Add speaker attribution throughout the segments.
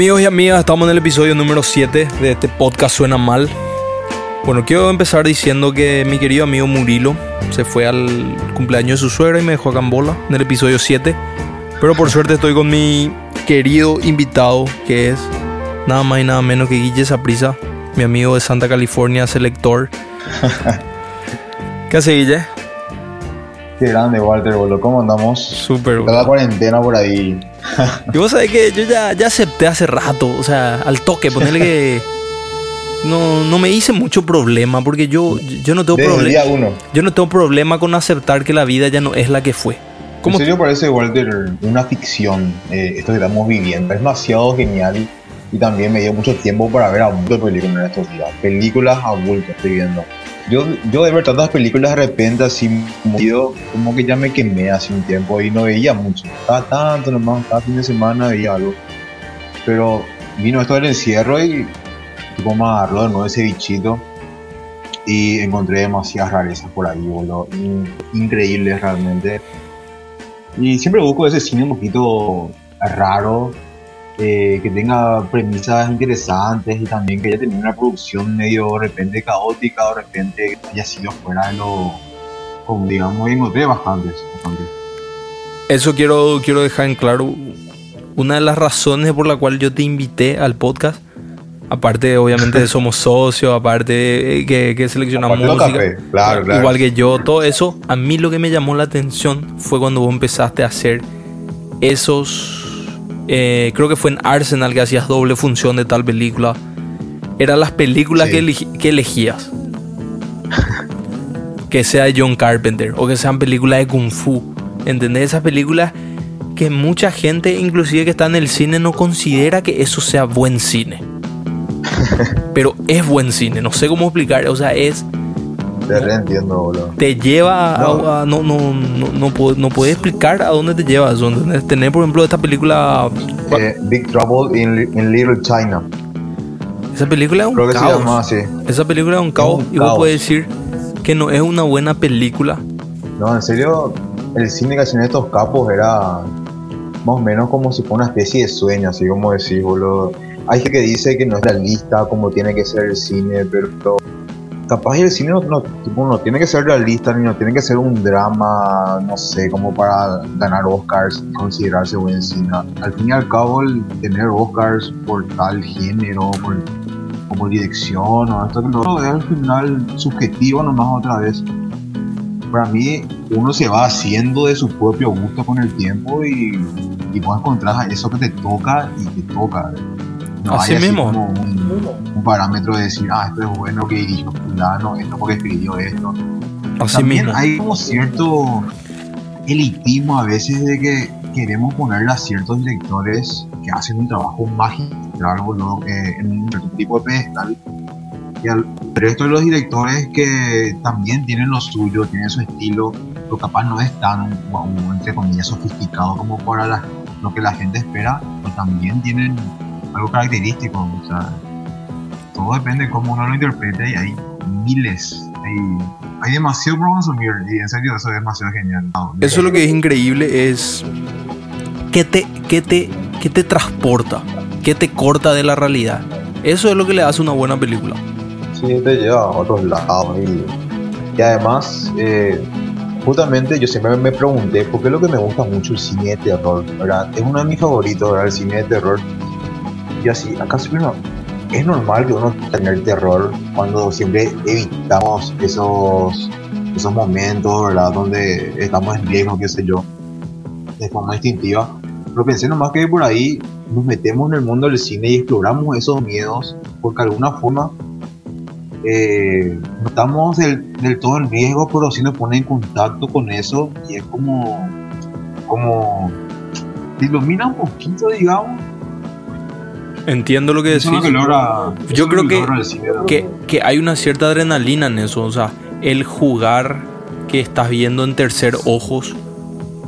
Speaker 1: Amigos y amigas, estamos en el episodio número 7 de este podcast Suena Mal. Bueno, quiero empezar diciendo que mi querido amigo Murilo se fue al cumpleaños de su suegra y me dejó acá en bola en el episodio 7. Pero por suerte estoy con mi querido invitado, que es nada más y nada menos que Guille Saprisa, mi amigo de Santa California, selector. ¿Qué hace Guille?
Speaker 2: Qué grande, Walter, boludo. ¿Cómo andamos?
Speaker 1: Súper,
Speaker 2: Está la cuarentena por ahí.
Speaker 1: Y vos sabés que yo ya, ya acepté hace rato, o sea, al toque, ponerle que no, no me hice mucho problema, porque yo, yo no tengo problema. Yo no tengo problema con aceptar que la vida ya no es la que fue.
Speaker 2: En
Speaker 1: ¿Cómo
Speaker 2: serio parece, Walter, una ficción eh, esto que estamos viviendo. Es demasiado genial y también me dio mucho tiempo para ver a películas en estos días. Películas a bulto estoy viendo. Yo, yo de ver tantas películas de repente así, como, digo, como que ya me quemé hace un tiempo y no veía mucho. Cada tanto nomás, cada fin de semana veía algo. Pero vino esto del encierro y tipo me agarró de nuevo ese bichito y encontré demasiadas rarezas por ahí, boludo. In- Increíbles realmente. Y siempre busco ese cine un poquito raro, eh, que tenga premisas interesantes y también que haya tenido una producción medio de repente caótica o de repente que haya sido fuera de lo, como digamos, encontré bastantes, bastantes.
Speaker 1: Eso quiero, quiero dejar en claro. Una de las razones por la cual yo te invité al podcast, aparte obviamente de somos socios, aparte que, que seleccionamos
Speaker 2: Aparte
Speaker 1: música,
Speaker 2: cafés, claro, claro.
Speaker 1: igual que yo, todo eso, a mí lo que me llamó la atención fue cuando vos empezaste a hacer esos, eh, creo que fue en Arsenal que hacías doble función de tal película. Eran las películas
Speaker 2: Sí.
Speaker 1: que, que elegías. que sea de John Carpenter o que sean películas de Kung Fu. ¿Entendés? Esas películas que mucha gente, inclusive que está en el cine, no considera que eso sea buen cine. Pero es buen cine, no sé cómo explicar. O sea, es.
Speaker 2: Te reentiendo, boludo.
Speaker 1: Te lleva.
Speaker 2: No.
Speaker 1: a- no, no, no, no, puedo, no puedo explicar a dónde te lleva eso. ¿entendés? Tener, por ejemplo, esta película.
Speaker 2: Eh, Big Trouble in, Li- in Little China.
Speaker 1: Esa película es un
Speaker 2: Creo que se
Speaker 1: caos.
Speaker 2: llama así.
Speaker 1: Esa película es un caos.
Speaker 2: un
Speaker 1: y vos
Speaker 2: caos.
Speaker 1: puedes decir que no es una buena película.
Speaker 2: No, en serio, el cine que hacían estos capos era más o menos como si fuera una especie de sueño, así como decís, boludo. Hay gente que dice que no es realista como tiene que ser el cine, pero capaz el cine no, no, no tiene que ser realista ni no tiene que ser un drama, no sé, como para ganar Oscars y considerarse buen cine. Al fin y al cabo, el tener Oscars por tal género, por, o por dirección, o esto que lo es al final subjetivo nomás otra vez para mí uno se va haciendo de su propio gusto con el tiempo y, y vos encontrás eso que te toca y te toca. No
Speaker 1: Así
Speaker 2: hay
Speaker 1: mismo.
Speaker 2: como un, un parámetro de decir, ah, esto es bueno que dirigió fulano, esto porque escribió esto.
Speaker 1: Así
Speaker 2: También
Speaker 1: mismo.
Speaker 2: hay como cierto elitismo a veces de que queremos ponerle a ciertos directores que hacen un trabajo magistral, boludo, que en un tipo de pedestal y al resto de los directores que también tienen lo suyo, tienen su estilo, pero capaz no es tan, wow, entre comillas, sofisticado como para la- lo que la gente espera, pero también tienen algo característico. O sea, todo depende de cómo uno lo interprete y hay miles, hay, hay demasiado por consumir y en serio eso es demasiado genial.
Speaker 1: Eso es lo que es increíble es que te, que te, que te transporta, que te corta de la realidad. Eso es lo que le hace una buena película.
Speaker 2: Sí, te lleva a otros lados. Y, y además, eh, justamente yo siempre me pregunté por qué es lo que me gusta mucho el cine de terror, ¿verdad? Es uno de mis favoritos, ¿verdad? El cine de terror. Y así, acaso es normal que uno tenga el terror cuando siempre evitamos esos, esos momentos, ¿verdad? Donde estamos en riesgo, qué sé yo, de forma instintiva. Pero pensé nomás que por ahí nos metemos en el mundo del cine y exploramos esos miedos, porque de alguna forma eh, no estamos del, del todo en riesgo, pero sí nos pone en contacto con eso y es como, como, te ilumina un poquito, digamos.
Speaker 1: Entiendo lo que decís.
Speaker 2: es
Speaker 1: Yo creo que-. Que, que hay una cierta adrenalina en eso. O sea, el jugar que estás viendo en tercer ojos,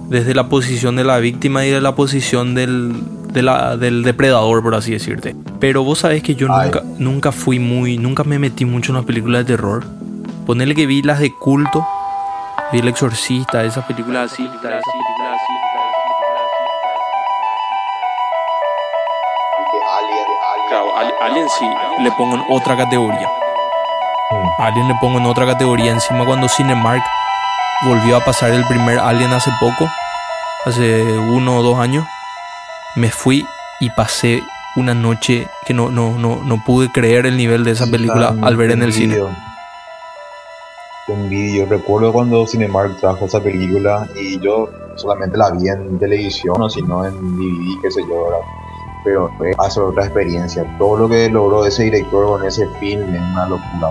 Speaker 1: desde la posición de la víctima y de la posición del, de la- del depredador, por así decirte. Pero vos sabés que yo nunca, nunca fui muy, nunca me metí mucho en las películas de terror. Ponerle que vi las de culto, vi El Exorcista, esas películas así. Claro, Al- Alien sí, le pongo en otra categoría. Alien le pongo en otra categoría. Encima cuando Cinemark volvió a pasar el primer Alien hace poco, hace uno o dos años, me fui y pasé una noche que no, no, no, no pude creer el nivel de esa película
Speaker 2: Tan-
Speaker 1: al ver en el cine.
Speaker 2: Te envidio. Recuerdo cuando Cinemark trajo esa película y yo solamente la vi en televisión o si no en DVD, qué sé yo, ¿verdad? Pero fue hace otra experiencia. Todo lo que logró ese director con ese film es una locura.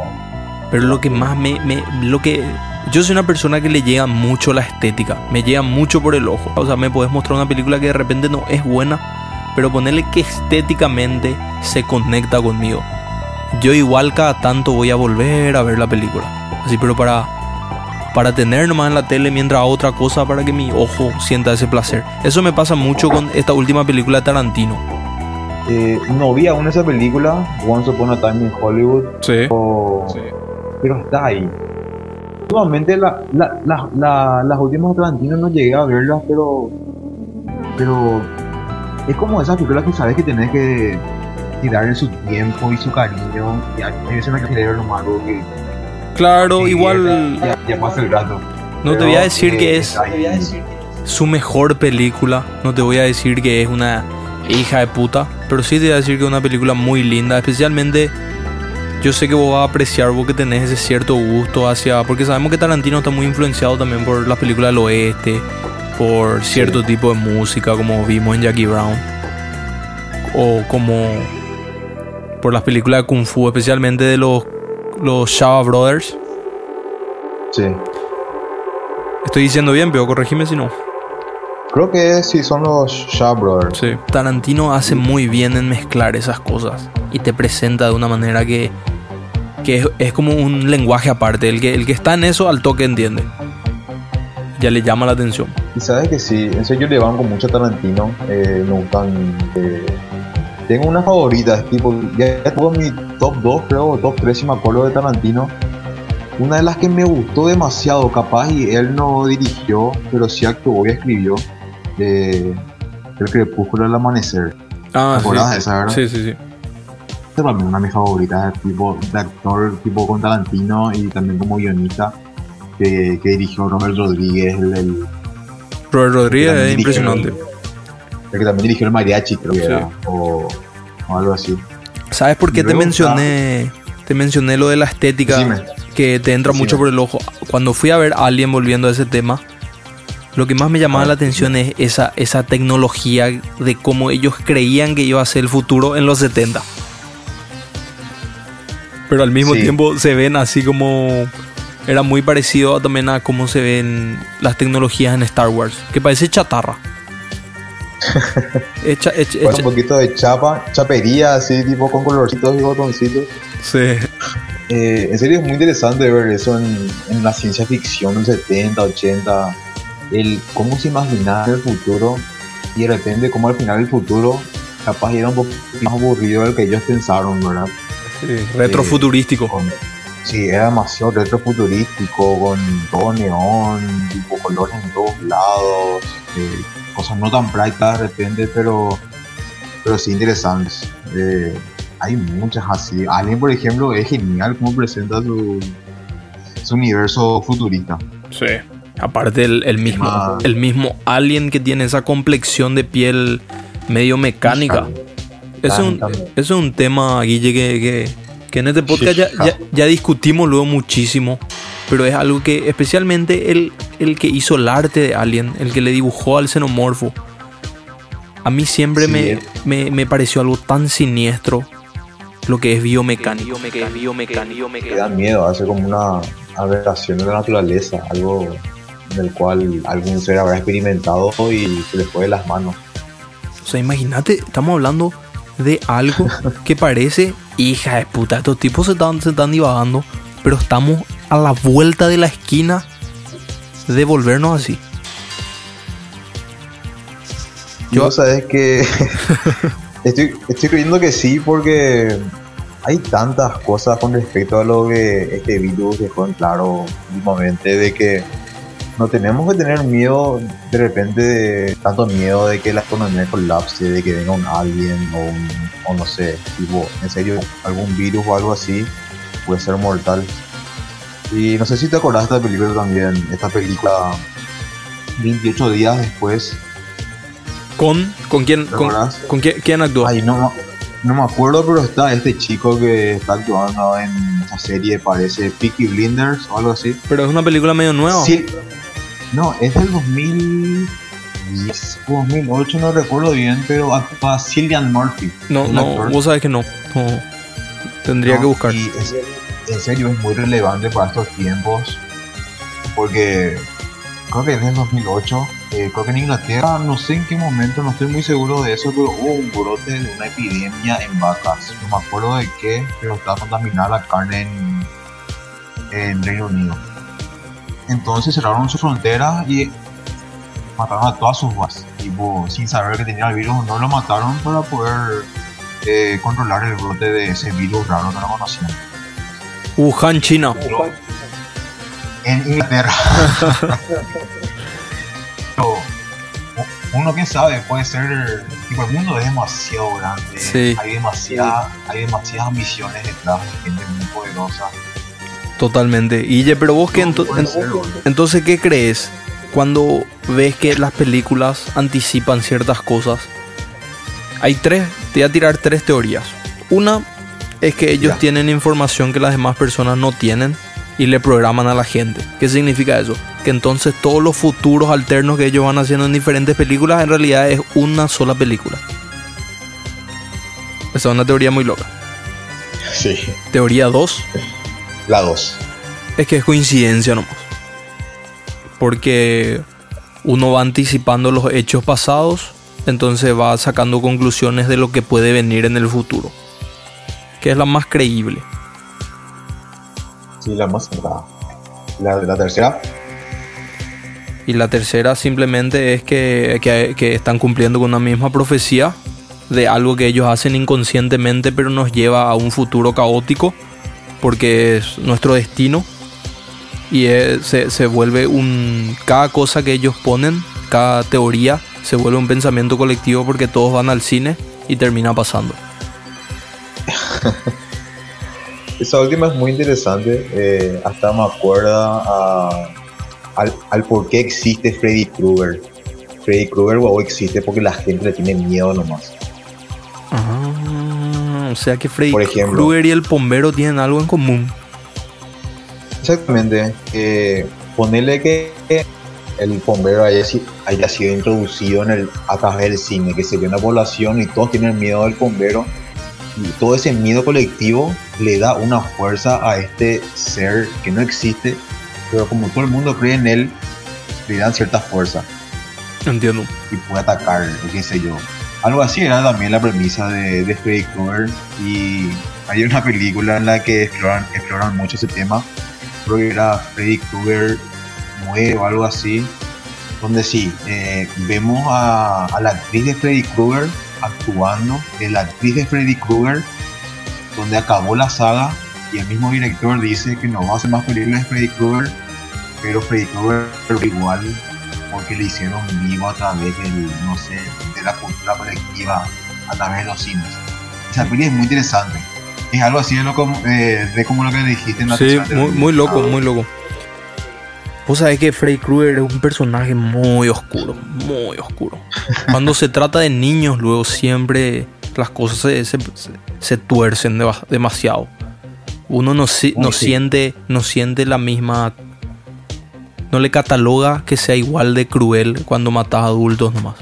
Speaker 1: Pero lo que más me, me- lo que yo soy una persona que le llega mucho la estética, me llega mucho por el ojo. O sea, me puedes mostrar una película que de repente no es buena, pero ponerle que estéticamente se conecta conmigo. Yo igual cada tanto voy a volver a ver la película. Así, pero para para tener nomás en la tele mientras otra cosa para que mi ojo sienta ese placer. Eso me pasa mucho con esta última película de Tarantino.
Speaker 2: Eh, no vi aún esa película, Once Upon a Time in Hollywood,
Speaker 1: Sí.
Speaker 2: o- pero está ahí. Últimamente la, la, la, la- las últimas Tarantino no llegué a verlas, pero pero es como esas películas que sabes que tenés que, que darle su tiempo y su cariño. Y hay veces en que leer nomás algo que,
Speaker 1: Claro,
Speaker 2: que
Speaker 1: igual
Speaker 2: ya, ya pasa el rato.
Speaker 1: no te voy a decir
Speaker 2: eh,
Speaker 1: que es su mejor película. No te voy a decir que es una hija de puta, pero sí te voy a decir que es una película muy linda. Especialmente, yo sé que vos vas a apreciar vos que tenés ese cierto gusto hacia. Porque sabemos que Tarantino está muy influenciado también por las películas del oeste, por cierto tipo de música, como vimos en Jackie Brown, o como por las películas de Kung Fu, especialmente de los, los Shaw Brothers.
Speaker 2: Sí.
Speaker 1: Estoy diciendo bien, pero corregime si no.
Speaker 2: Creo que sí son los Shaw Brothers.
Speaker 1: Sí. Tarantino hace muy bien en mezclar esas cosas y te presenta de una manera que, que es, es como un lenguaje aparte. El que, el que está en eso al toque entiende. Ya le llama la atención.
Speaker 2: Y sabes que sí, en serio yo le banco mucho a Tarantino, eh, me gustan... eh, tengo unas favoritas, tipo, ya tuvo mi top 2 creo, o top 3 si me acuerdo de Tarantino. Una de las que me gustó demasiado, capaz, y él no dirigió, pero sí actuó y escribió, eh, El crepúsculo del amanecer.
Speaker 1: Ah,
Speaker 2: ¿Te acordás de esa, verdad?
Speaker 1: Sí, sí, sí.
Speaker 2: Esta para mí es una de mis favoritas, tipo, de actor tipo con Tarantino y también como guionista, que, que dirigió Robert Rodríguez, el- el
Speaker 1: Robert Rodríguez
Speaker 2: también
Speaker 1: es impresionante.
Speaker 2: El que también dirigió el mariachi, creo que
Speaker 1: Sí.
Speaker 2: era. O, o algo así.
Speaker 1: ¿Sabes por qué te mencioné? Te mencioné lo de la estética
Speaker 2: Decime.
Speaker 1: que te entra
Speaker 2: Decime.
Speaker 1: mucho por el ojo. Cuando fui a ver Alien volviendo a ese tema, lo que más me llamaba la atención es esa, esa tecnología de cómo ellos creían que iba a ser el futuro en los 70. Pero al mismo
Speaker 2: Sí.
Speaker 1: tiempo se ven así como... Era muy parecido también a cómo se ven las tecnologías en Star Wars, que parece chatarra. Hecha, hecha,
Speaker 2: Bueno,
Speaker 1: hecha-
Speaker 2: un poquito de chapa, chapería, así, tipo con colorcitos y botoncitos.
Speaker 1: sí.
Speaker 2: Eh, en serio es muy interesante ver eso en, en la ciencia ficción del 70, 80. El cómo se imaginaba el futuro y de repente cómo al final el futuro capaz era un poco más aburrido del que ellos pensaron, ¿verdad?
Speaker 1: Sí, retrofuturístico.
Speaker 2: Con- sí, era demasiado retrofuturístico, con todo neón, tipo colores en todos lados, eh, cosas no tan prácticas de repente, pero, pero sí interesantes. Eh, hay muchas así. Alien, por ejemplo, es genial cómo presenta su, su universo futurista.
Speaker 1: Sí. Aparte el, el mismo,
Speaker 2: Ah.
Speaker 1: el mismo alien que tiene esa complexión de piel medio mecánica. Eso es un, es un tema, Guille, que, que, que en este podcast ya, ya, ya discutimos luego muchísimo. Pero es algo que especialmente el, el que hizo el arte de Alien, el que le dibujó al xenomorfo, a mí siempre
Speaker 2: Sí,
Speaker 1: me, me, me pareció algo tan siniestro lo que es biomecánico. que es biomecánico,
Speaker 2: Que da miedo, hace como una aberración de la naturaleza, algo en el cual algún ser habrá experimentado y se le fue de las manos.
Speaker 1: O sea, imagínate, estamos hablando de algo que parece hija de puta. Estos tipos se están, se están divagando, pero estamos a la vuelta de la esquina de volvernos así. Yo-
Speaker 2: Yo sabes que estoy, estoy creyendo que sí porque hay tantas cosas con respecto a lo que este virus dejó en claro últimamente de que no tenemos que tener miedo de repente, de, tanto miedo de que la economía colapse, de que venga un alien o, un, o no sé, tipo, en serio, algún virus o algo así puede ser mortal. Y no sé si te acordás de esta película también, esta película 28 días después.
Speaker 1: ¿Con? ¿Con quién?
Speaker 2: ¿Te
Speaker 1: Con? ¿con quién, quién actuó?
Speaker 2: Ay, no, no me acuerdo, pero está este chico que está actuando en esa serie, parece Peaky Blinders o algo así.
Speaker 1: Pero es una película medio nueva.
Speaker 2: Sí. No, es del 2010 o 2008, no recuerdo bien, pero actúa Cillian Murphy.
Speaker 1: No, no,
Speaker 2: actor.
Speaker 1: vos sabés que no. No. Tendría
Speaker 2: No,
Speaker 1: que buscar.
Speaker 2: Y es- en serio es muy relevante para estos tiempos, porque creo que es del 2008, eh, creo que en Inglaterra, no sé en qué momento, no estoy muy seguro de eso, pero hubo un brote de una epidemia en vacas. No me acuerdo de qué, pero estaba contaminada la carne en, en Reino Unido. Entonces cerraron sus fronteras y mataron a todas sus vacas. Tipo, sin saber que tenía el virus, no lo mataron para poder eh, controlar el brote de ese virus raro que no conocían.
Speaker 1: Wuhan, China.
Speaker 2: En Inglaterra. Pero, uno que sabe, puede ser. Tipo, el mundo es demasiado grande.
Speaker 1: Sí.
Speaker 2: Hay, demasiada, hay demasiadas ambiciones detrás de gente muy poderosa.
Speaker 1: Totalmente. Y pero vos qué ento- en- entonces qué crees cuando ves que las películas anticipan ciertas cosas. Hay tres, te voy a tirar tres teorías. Una es que ellos
Speaker 2: Ya.
Speaker 1: tienen información que las demás personas no tienen y le programan a la gente. ¿Qué significa eso? Que entonces todos los futuros alternos que ellos van haciendo en diferentes películas en realidad es una sola película. Esa es una teoría muy loca.
Speaker 2: Sí.
Speaker 1: Teoría 2
Speaker 2: La 2.
Speaker 1: es que es coincidencia nomás. Porque uno va anticipando los hechos pasados, entonces va sacando conclusiones de lo que puede venir en el futuro. Que es la más creíble.
Speaker 2: Sí, la más cerrada. La, la tercera.
Speaker 1: Y la tercera simplemente es que, que- que están cumpliendo con una misma profecía de algo que ellos hacen inconscientemente pero nos lleva a un futuro caótico porque es nuestro destino y es- se, se vuelve un... Cada cosa que ellos ponen, cada teoría se vuelve un pensamiento colectivo porque todos van al cine y termina pasando.
Speaker 2: Esa última es muy interesante. eh, hasta me acuerda a- al, al por qué existe Freddy Krueger. Freddy Krueger wow, existe porque la gente le tiene miedo nomás.
Speaker 1: Ah, o sea que Freddy. Krueger y el bombero tienen algo en común.
Speaker 2: Exactamente. Eh, ponerle que el bombero haya, si- haya sido introducido en el, a través del cine, que se ve una población y todos tienen miedo del bombero. Y todo ese miedo colectivo le da una fuerza a este ser que no existe, pero como todo el mundo cree en él, le dan cierta fuerza
Speaker 1: Entiendo.
Speaker 2: y puede atacar, o qué sé yo. Algo así era también la premisa de, Freddy Krueger. Y hay una película en la que exploran, exploran mucho ese tema, creo que era Freddy Krueger muere o algo así, donde sí, eh, vemos a, a la actriz de Freddy Krueger actuando, de la actriz de Freddy Krueger, donde acabó la saga y el mismo director dice que no va a hacer más películas de Freddy Krueger, pero Freddy Krueger igual porque le hicieron vivo a través del, no sé, de la cultura colectiva, a través de los cines. Esa peli es muy interesante. Es algo así de, lo como, eh, de como lo que dijiste en la
Speaker 1: Sí, muy, muy loco, muy loco. Vos sabés que Freddy Krueger es un personaje muy oscuro, muy oscuro. Cuando se trata de niños, luego siempre las cosas se, se- se- tuercen deba- demasiado. Uno no, no
Speaker 2: sí.
Speaker 1: siente, no siente la misma. No le cataloga que sea igual de cruel cuando mata a adultos nomás.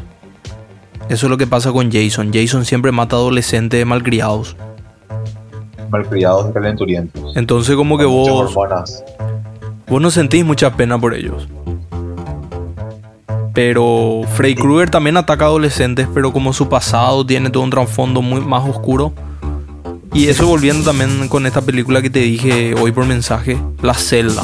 Speaker 1: Eso es lo que pasa con Jason. Jason siempre mata adolescentes malcriados.
Speaker 2: Malcriados y calenturientos.
Speaker 1: Entonces como que
Speaker 2: Con
Speaker 1: vos...
Speaker 2: hormonas.
Speaker 1: Vos no sentís mucha pena por ellos. Pero Freddy Krueger también ataca a adolescentes, pero como su pasado tiene todo un trasfondo muy más oscuro. Y eso volviendo también con esta película que te dije hoy por mensaje, La Celda.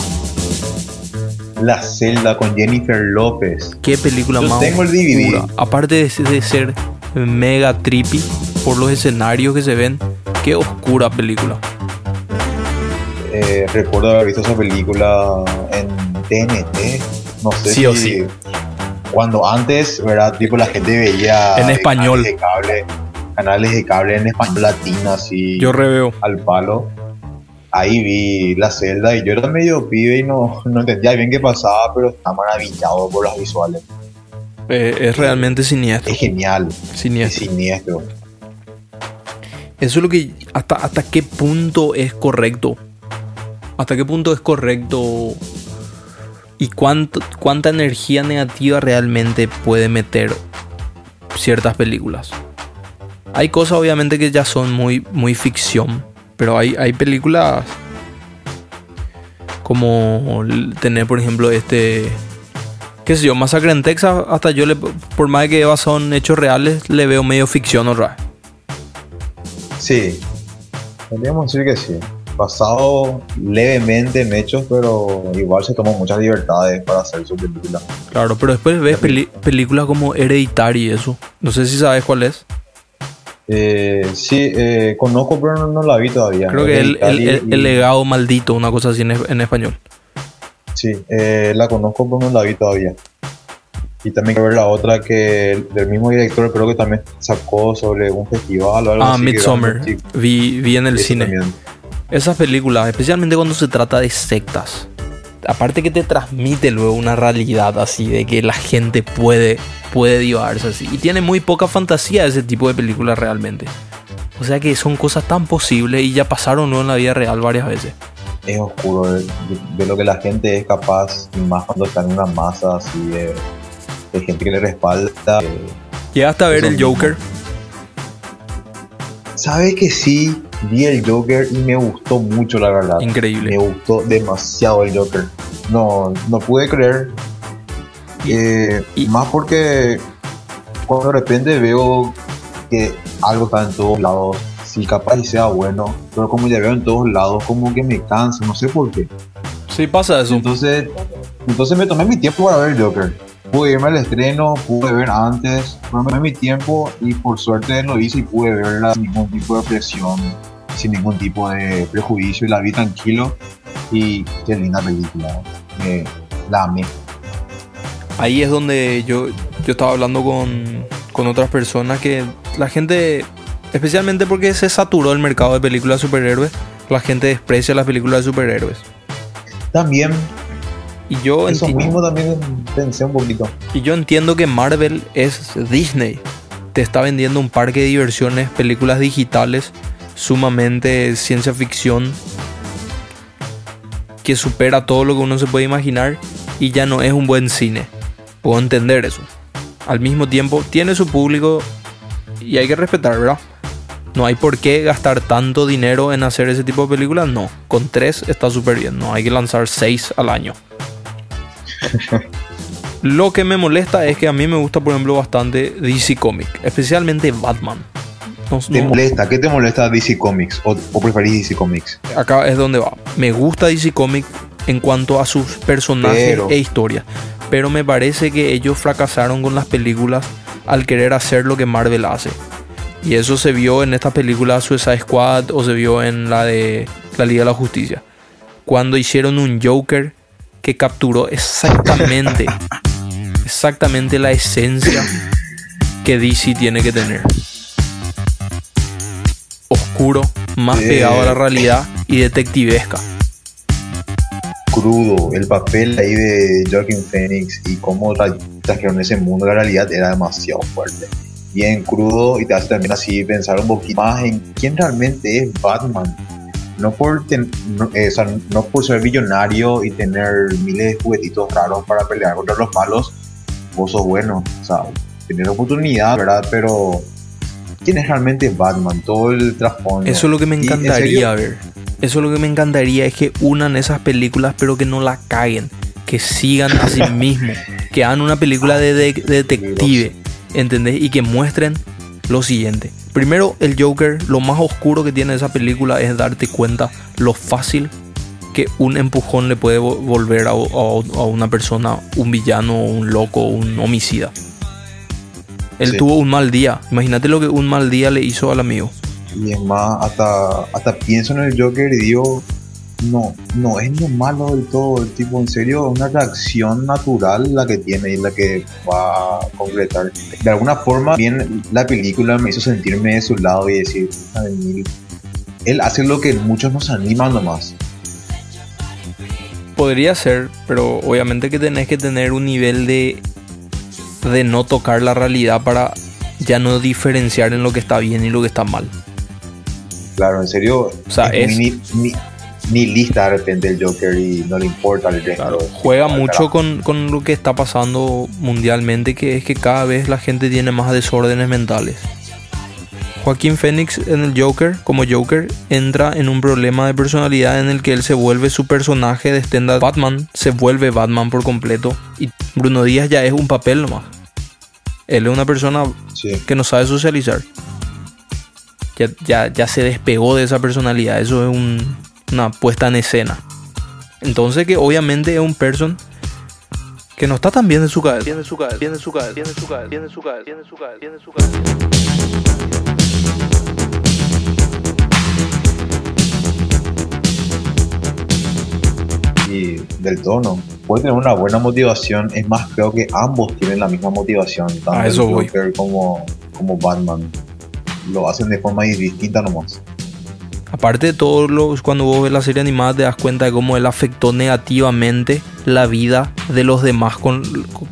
Speaker 2: La celda con Jennifer López.
Speaker 1: Qué película
Speaker 2: Yo
Speaker 1: más
Speaker 2: tengo el DVD.
Speaker 1: oscura. Aparte de, de ser mega trippy por los escenarios que se ven, qué oscura película.
Speaker 2: Eh, recuerdo haber visto esa película en TNT, No sé
Speaker 1: Sí
Speaker 2: si
Speaker 1: o sí.
Speaker 2: cuando antes, ¿verdad? Tipo la gente veía
Speaker 1: En español.
Speaker 2: canales de cable, canales de cable en español latino así
Speaker 1: Yo reveo.
Speaker 2: al palo. Ahí vi la celda y yo era medio pibe y no, no entendía bien qué pasaba, pero está maravillado por las visuales.
Speaker 1: Eh, es realmente siniestro.
Speaker 2: Es genial, es
Speaker 1: Siniestro.
Speaker 2: siniestro.
Speaker 1: Eso es lo que. Hasta, hasta qué punto es correcto. Hasta qué punto es correcto. Y cuánto, cuánta energía negativa realmente puede meter ciertas películas. Hay cosas obviamente que ya son muy, muy ficción. Pero hay, hay películas como tener por ejemplo este qué sé yo, Masacre en Texas, hasta yo le, por más que en hechos reales, le veo medio ficción otra vez.
Speaker 2: Sí, podríamos decir que sí. Basado levemente en hechos, pero igual se tomó muchas libertades para hacer su película.
Speaker 1: Claro, pero después ves peli- películas como Hereditary y eso. No sé si sabes cuál es.
Speaker 2: Eh, sí, eh, conozco, pero no, no la vi todavía.
Speaker 1: Creo que el, el- el-
Speaker 2: Hereditary
Speaker 1: el
Speaker 2: y-
Speaker 1: legado maldito, una cosa así en, es- en español.
Speaker 2: Sí, eh, la conozco, pero no la vi todavía. Y también quiero ver la otra que el- del mismo director creo que también sacó sobre un festival o algo
Speaker 1: Ah,
Speaker 2: así. que
Speaker 1: Midsommar. Vi, vi en el cine.
Speaker 2: también.
Speaker 1: Esas películas, especialmente cuando se trata de sectas. Aparte que te transmite luego una realidad así de que la gente puede, puede divarse así. Y tiene muy poca fantasía ese tipo de películas realmente. O sea que son cosas tan posibles y ya pasaron luego en la vida real varias veces.
Speaker 2: Es oscuro de, de- de lo que la gente es capaz, y más cuando está en una masa así de, de gente que le respalda. eh,
Speaker 1: ¿Llegaste a ver el. Joker?
Speaker 2: Sabes que sí, vi el Joker y me gustó mucho, la verdad. Me
Speaker 1: Increíble.
Speaker 2: gustó demasiado el Joker. No, no pude creer. Eh,
Speaker 1: y-
Speaker 2: más porque cuando de repente veo que algo está en todos lados, si capaz y sea bueno, pero como ya veo en todos lados, como que me canso, no sé por qué.
Speaker 1: Sí, pasa eso.
Speaker 2: Entonces, entonces me tomé mi tiempo para ver Joker. Pude irme al estreno, pude ver antes, tomé mi tiempo y por suerte lo hice y pude verla sin ningún tipo de presión, sin ningún tipo de prejuicio y la vi tranquilo. Y qué linda película, me, la amé.
Speaker 1: Ahí es donde yo, yo estaba hablando con, con otras personas que la gente, especialmente porque se saturó el mercado de películas de superhéroes, la gente desprecia las películas de superhéroes.
Speaker 2: También,
Speaker 1: Y yo,
Speaker 2: eso mismo también pensé un poquito.
Speaker 1: y yo entiendo que Marvel es Disney. Te está vendiendo un parque de diversiones, películas digitales, sumamente ciencia ficción, que supera todo lo que uno se puede imaginar y ya no es un buen cine. Puedo entender eso. Al mismo tiempo, tiene su público y hay que respetar, ¿verdad? No hay por qué gastar tanto dinero en hacer ese tipo de películas, no. Con tres está súper bien, no hay que lanzar seis al año. Lo que me molesta es que a mí me gusta, por ejemplo, bastante DC Comics, especialmente Batman. No-
Speaker 2: ¿Te
Speaker 1: no-
Speaker 2: molesta? ¿Qué te molesta DC Comics? ¿O, o preferís DC Comics?
Speaker 1: acá es donde va. Me gusta DC Comics en cuanto a sus personajes
Speaker 2: Pero-
Speaker 1: e historias. Pero me parece que ellos fracasaron con las películas al querer hacer lo que Marvel hace. Y eso se vio en esta película Suicide Squad o se vio en la de la Liga de la Justicia. Cuando hicieron un Joker que capturó exactamente, exactamente la esencia que DC tiene que tener. Oscuro, más
Speaker 2: Eh.
Speaker 1: pegado a la realidad y detectivesca.
Speaker 2: crudo, el papel ahí de Joaquin Phoenix y cómo tra- trajeron ese mundo a la realidad era demasiado fuerte. Bien crudo y te hace también así pensar un poquito más en quién realmente es Batman. No por, ten- no, eh, o sea, no por ser millonario y tener miles de juguetitos raros para pelear contra los malos, vos sos bueno. O sea, tener oportunidad, ¿verdad? Pero ¿quién es realmente Batman? Todo el trasfondo.
Speaker 1: Eso es lo que me
Speaker 2: en
Speaker 1: encantaría ver. Eso es lo que me encantaría, es que unan esas películas pero que no la caguen. Que sigan a sí mismos. Que hagan una película de, de- de detective. ¿Entendés? Y que muestren lo siguiente. Primero, el Joker, lo más oscuro que tiene esa película es darte cuenta lo fácil que un empujón le puede vo- volver a, a- a una persona, un villano, un loco, un homicida. Él
Speaker 2: Sí.
Speaker 1: tuvo un mal día. Imagínate lo que un mal día le hizo al amigo.
Speaker 2: Y es más, hasta, hasta pienso en el Joker y digo, no, no es lo malo del todo. El tipo, en serio, es una reacción natural la que tiene y la que va a concretar. De alguna forma, bien, la película me hizo sentirme de su lado y decir, él hace lo que muchos nos animan nomás.
Speaker 1: Podría ser, pero obviamente que tenés que tener un nivel de de no tocar la realidad para ya no diferenciar en lo que está bien y lo que está mal.
Speaker 2: Claro, en serio.
Speaker 1: O sea, es,
Speaker 2: ni, lista de repente el Joker y no le importa el resto.
Speaker 1: juega mucho con, con, lo que está pasando mundialmente, que es que cada vez la gente tiene más desórdenes mentales. Joaquín Phoenix en el Joker, como Joker, entra en un problema de personalidad en el que él se vuelve su personaje de stand Batman, se vuelve Batman por completo y Bruno Díaz ya es un papel nomás. Él es una persona que no sabe socializar. Ya, ya, se despegó de esa personalidad. Eso es una puesta en escena. Entonces que obviamente es un person que no está tan bien en su cabeza. Tiene su cabeza, tiene su cabeza, tiene su cabeza, tiene su cabeza, tiene su cabeza, tiene su cabeza.
Speaker 2: Y del tono puede tener una buena motivación. Es más, creo que ambos tienen la misma motivación. Tanto
Speaker 1: A eso voy.
Speaker 2: como, como Batman. Lo hacen de forma distinta nomás.
Speaker 1: Aparte de todo, los, cuando vos ves la serie animada te das cuenta de cómo él afectó negativamente la vida de los demás con,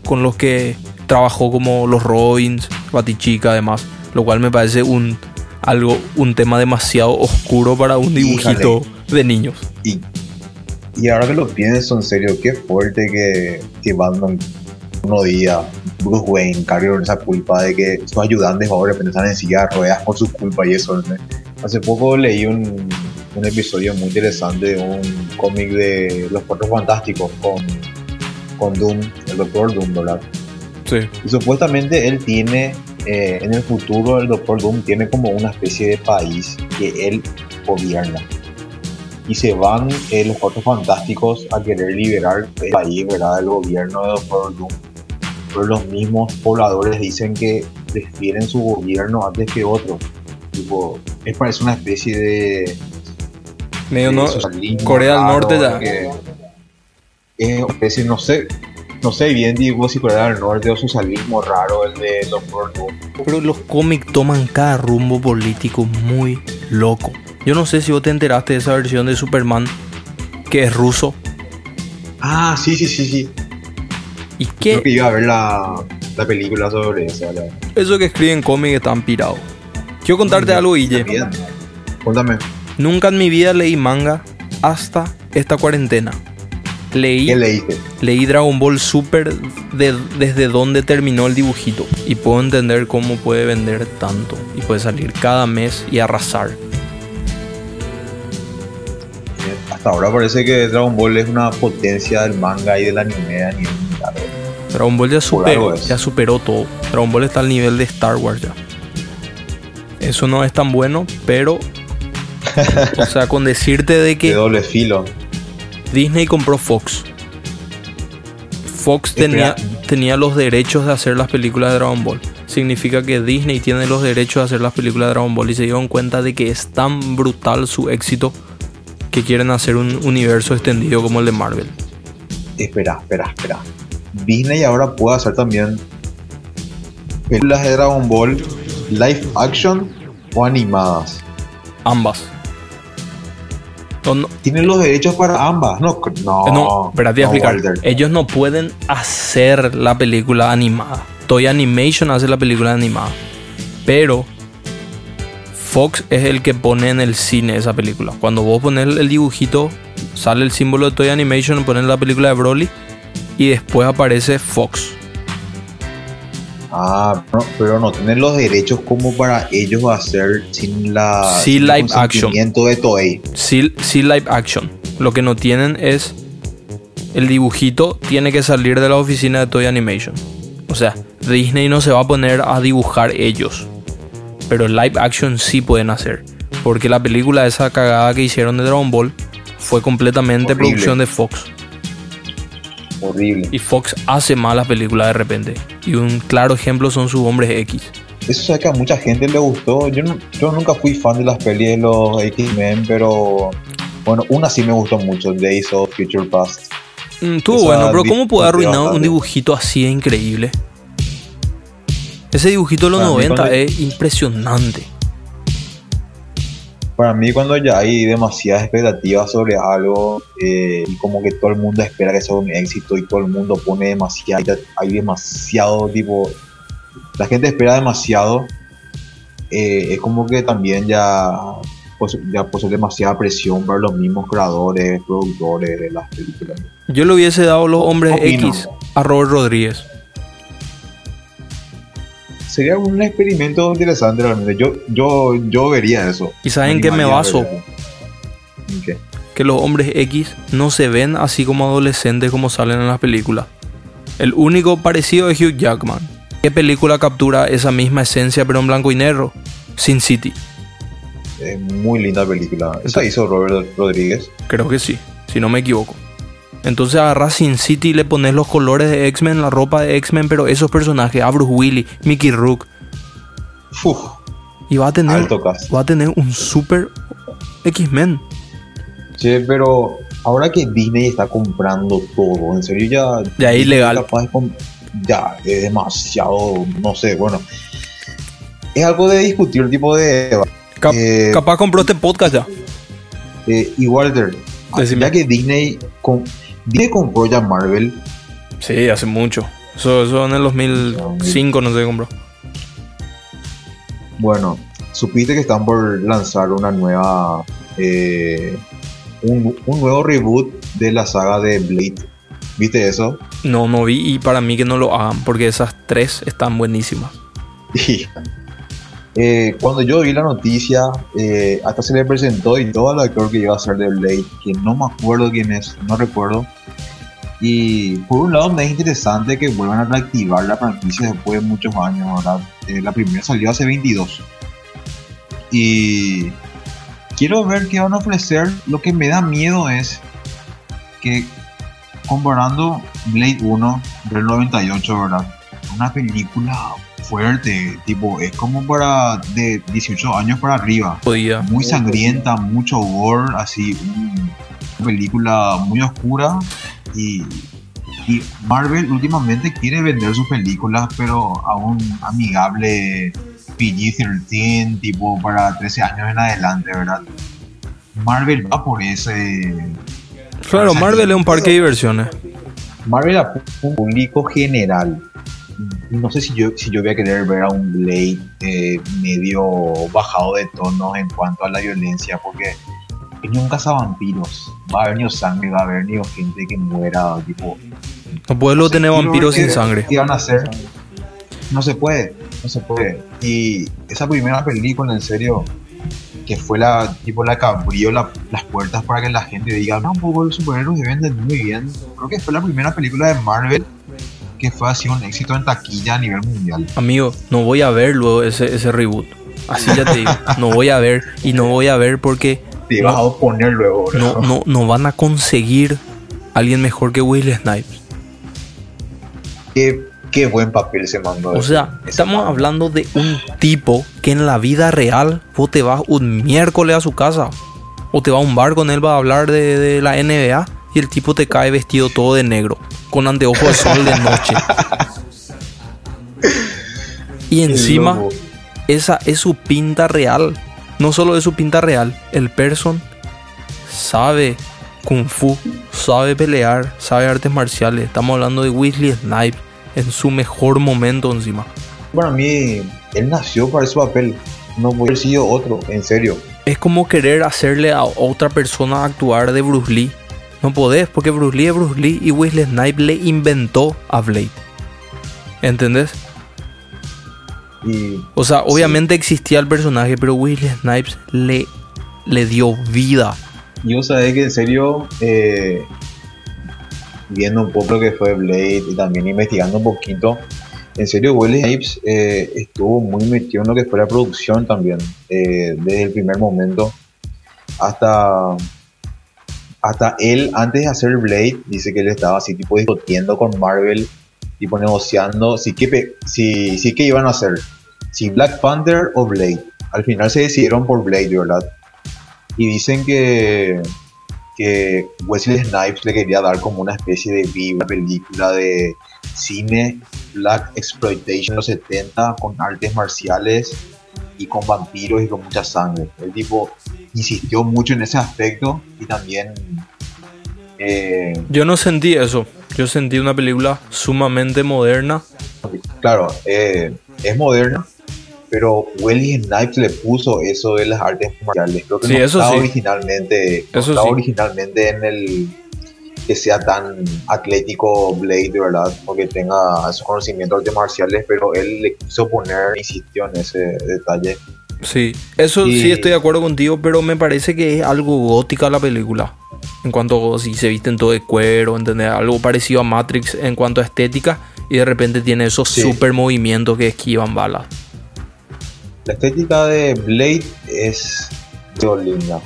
Speaker 1: con los que trabajó como los Robins, Batichica además, lo cual me parece un algo un tema demasiado oscuro para un dibujito de niños.
Speaker 2: Y y ahora que lo pienso en serio, qué fuerte que, que Batman uno día, Bruce Wayne cargó esa culpa de que sus ayudantes ahora están en silla ruedas por su culpa y eso. Hace poco leí un, un episodio muy interesante de un cómic de Los Cuatro Fantásticos con, con Doom, el Doctor Doom, ¿verdad?
Speaker 1: Sí.
Speaker 2: Y supuestamente él tiene, eh, en el futuro, el Doctor Doom tiene como una especie de país que él gobierna y se van eh, los cuatro fantásticos a querer liberar el país, ¿verdad? El gobierno de Doctor Doom. Pero los mismos pobladores dicen que prefieren su gobierno antes que otro. Tipo, es parece una especie de.
Speaker 1: Medio no, Corea del Norte ya.
Speaker 2: es especie, no sé, no sé bien digo si Corea del Norte o socialismo raro el de Doctor Doom.
Speaker 1: Pero los cómics toman cada rumbo político muy loco. Yo no sé si vos te enteraste de esa versión de Superman que es ruso.
Speaker 2: Ah, sí, sí, sí, sí.
Speaker 1: ¿Y qué?
Speaker 2: Creo que iba a ver la, la película sobre eso.
Speaker 1: Eso que escriben cómics están pirados. Quiero contarte algo, Guille.
Speaker 2: Cuéntame.
Speaker 1: Nunca en mi vida leí manga hasta esta cuarentena. Leí,
Speaker 2: ¿Qué leíste?
Speaker 1: Leí Dragon Ball Super desde donde terminó el dibujito. Y puedo entender cómo puede vender tanto. Y puede salir cada mes y arrasar.
Speaker 2: Ahora parece que Dragon Ball es una potencia del manga y del anime a nivel
Speaker 1: Dragon Ball ya superó, ya superó todo. Dragon Ball está al nivel de Star Wars ya. Eso no es tan bueno, pero. o sea, con decirte de que.
Speaker 2: De doble filo.
Speaker 1: Disney compró Fox. Fox tenía, tenía los derechos de hacer las películas de Dragon Ball. Significa que Disney tiene los derechos de hacer las películas de Dragon Ball y se dieron cuenta de que es tan brutal su éxito que quieren hacer un universo extendido como el de Marvel.
Speaker 2: Espera, espera, espera. Disney ahora puede hacer también películas de Dragon Ball live action o animadas.
Speaker 1: Ambas.
Speaker 2: Tienen los derechos para ambas. No, no.
Speaker 1: No, espérate a explicar. Ellos no pueden hacer la película animada. Toy Animation hace la película animada. Pero Fox es el que pone en el cine esa película. Cuando vos pones el dibujito, sale el símbolo de Toy Animation, pones la película de Broly y después aparece Fox.
Speaker 2: Ah, pero no tienen los derechos como para ellos hacer sin la
Speaker 1: sí, live action
Speaker 2: de Toei.
Speaker 1: Sí, sí live action. Lo que no tienen es el dibujito tiene que salir de la oficina de Toy Animation. O sea, Disney no se va a poner a dibujar ellos pero live action sí pueden hacer. Porque la película, esa cagada que hicieron de Dragon Ball, fue completamente producción de Fox.
Speaker 2: Horrible.
Speaker 1: Y Fox hace malas películas de repente. Y un claro ejemplo son sus hombres X.
Speaker 2: Eso sabe que a mucha gente le gustó. Yo, yo nunca fui fan de las pelis de los X-Men, pero Bueno, una sí me gustó mucho, Days of Future Past.
Speaker 1: Mm, Estuvo bueno, pero ¿cómo puede arruinar un dibujito así de increíble? Ese dibujito de los
Speaker 2: Para mí
Speaker 1: 90
Speaker 2: cuando-
Speaker 1: es impresionante.
Speaker 2: Para mí cuando ya hay demasiadas expectativas sobre algo eh, y como que todo el mundo espera que sea un éxito y todo el mundo pone demasiado, hay demasiado tipo, la gente espera demasiado, eh, es como que también ya pues, ya ser demasiada presión para los mismos creadores, productores de las películas.
Speaker 1: Yo le hubiese dado los hombres
Speaker 2: Opino.
Speaker 1: X a Robert Rodríguez.
Speaker 2: Sería un experimento interesante realmente. Yo, yo, yo vería eso.
Speaker 1: ¿Y saben qué me baso?
Speaker 2: ver eso. ¿En qué?
Speaker 1: Que los hombres X no se ven así como adolescentes como salen en las películas. El único parecido es Hugh Jackman. ¿Qué película captura esa misma esencia pero en blanco y negro? Sin City.
Speaker 2: Es muy linda película. Esa hizo Robert Rodríguez.
Speaker 1: Creo que sí, si no me equivoco. Entonces agarras Sin City y le pones los colores de X-Men, la ropa de X-Men, pero esos personajes, a Bruce Willis, Mickey Rook,
Speaker 2: Uf,
Speaker 1: y va a tener, va a tener un super X-Men.
Speaker 2: Che, pero ahora que Disney está comprando todo, en serio ya.
Speaker 1: Ya es ilegal.
Speaker 2: ya es demasiado, no sé, bueno. Es algo de discutir el tipo de.
Speaker 1: Cap-
Speaker 2: Eh,
Speaker 1: capaz compró este podcast ya.
Speaker 2: eh, y Walter,
Speaker 1: Decime.
Speaker 2: ya que Disney, com- Disney compró ya Marvel,
Speaker 1: Sí, hace mucho. Eso, eso en el 2005 no se compró.
Speaker 2: bueno, supiste que están por lanzar una nueva. eh, un, un nuevo reboot de la saga de Blade. ¿Viste eso?
Speaker 1: No, no vi y para mí que no lo hagan porque esas tres están buenísimas.
Speaker 2: Eh, cuando yo vi la noticia, eh, hasta se le presentó y todo el actor que iba a ser de Blade, que no me acuerdo quién es, no recuerdo. Y por un lado me es interesante que vuelvan a reactivar la franquicia después de muchos años, ¿verdad? Eh, la primera salió hace 22. Y quiero ver qué van a ofrecer. Lo que me da miedo es que comparando Blade 1 del 98, ¿verdad? Una película fuerte, tipo, es como para de 18 años para arriba.
Speaker 1: Podía.
Speaker 2: Muy sangrienta, mucho gore, así, un- una película muy oscura y, y Marvel últimamente quiere vender sus películas, pero a un amigable PG-13, tipo para 13 años en adelante, ¿verdad? Marvel va por ese
Speaker 1: Claro, Marvel es un parque de diversiones.
Speaker 2: Marvel a un público general. No sé si yo, si yo voy a querer ver a un Blade eh, medio bajado de tono en cuanto a la violencia, porque ni un cazavampiros. Va a haber ni sangre, va a haber ni gente que muera, tipo.
Speaker 1: No puedes lo
Speaker 2: no
Speaker 1: tener vampiros sin sangre.
Speaker 2: ¿Qué van a hacer? No se puede, no se puede. Y esa primera película, en serio, que fue la tipo la que abrió la- las puertas para que la gente diga, no, pues los superhéroes se venden muy bien. Creo que fue la primera película de Marvel que fue así un éxito en taquilla a nivel mundial.
Speaker 1: Amigo, no voy a ver luego ese, ese reboot. Así ya te digo. No voy a ver. Y no voy a ver porque
Speaker 2: Te ibas a oponer luego,
Speaker 1: no, no, no van a conseguir alguien mejor que Will Snipes.
Speaker 2: Qué, qué buen papel se mandó.
Speaker 1: O sea, estamos hablando de un tipo que en la vida real vos te vas un miércoles a su casa o te vas a un bar con él va a hablar de, de la NBA y el tipo te cae vestido todo de negro con anteojos de sol de noche. Y encima esa es su pinta real. No solo es su pinta real, el person sabe kung fu, sabe pelear, sabe artes marciales. Estamos hablando de Wesley Snipes en su mejor momento encima.
Speaker 2: Para mí, él nació para ese papel. No puede haber sido otro, en serio.
Speaker 1: Es como querer hacerle a otra persona actuar de Bruce Lee. No podés, porque Bruce Lee es Bruce Lee y Wesley Snipes le inventó a Blade. ¿Entendés?
Speaker 2: Y
Speaker 1: O sea, obviamente existía el personaje, pero Wesley Snipes le, le dio vida.
Speaker 2: yo sabía que en serio, eh, viendo un poco lo que fue Blade y también investigando un poquito, en serio, Wesley Snipes eh, estuvo muy metido en lo que fue la producción también, eh, desde el primer momento hasta hasta él antes de hacer Blade dice que él estaba así tipo discutiendo con Marvel tipo negociando si pe- si, iban a hacer si Black Panther o Blade. Al final se decidieron por Blade verdad. Y dicen que que Wesley Snipes le quería dar como una especie de viva película de cine black exploitation los 70 con artes marciales y con vampiros y con mucha sangre. El tipo insistió mucho en ese aspecto y también...
Speaker 1: Eh, Yo no sentí eso. Yo sentí una película sumamente moderna.
Speaker 2: Claro, eh, es moderna, pero Wesley Snipes le puso eso de las artes marciales. Creo que
Speaker 1: sí,
Speaker 2: no
Speaker 1: eso
Speaker 2: estaba originalmente, estaba originalmente en el que sea tan atlético Blade, de verdad, porque tenga esos conocimientos de artes marciales, pero él le quiso poner, insistió en ese detalle.
Speaker 1: Sí, eso sí estoy de acuerdo contigo, pero me parece que es algo gótica la película. En cuanto a si se visten todo de cuero, ¿entendés? Algo parecido a Matrix en cuanto a estética, y de repente tiene esos super movimientos que esquivan balas.
Speaker 2: La estética de Blade es linda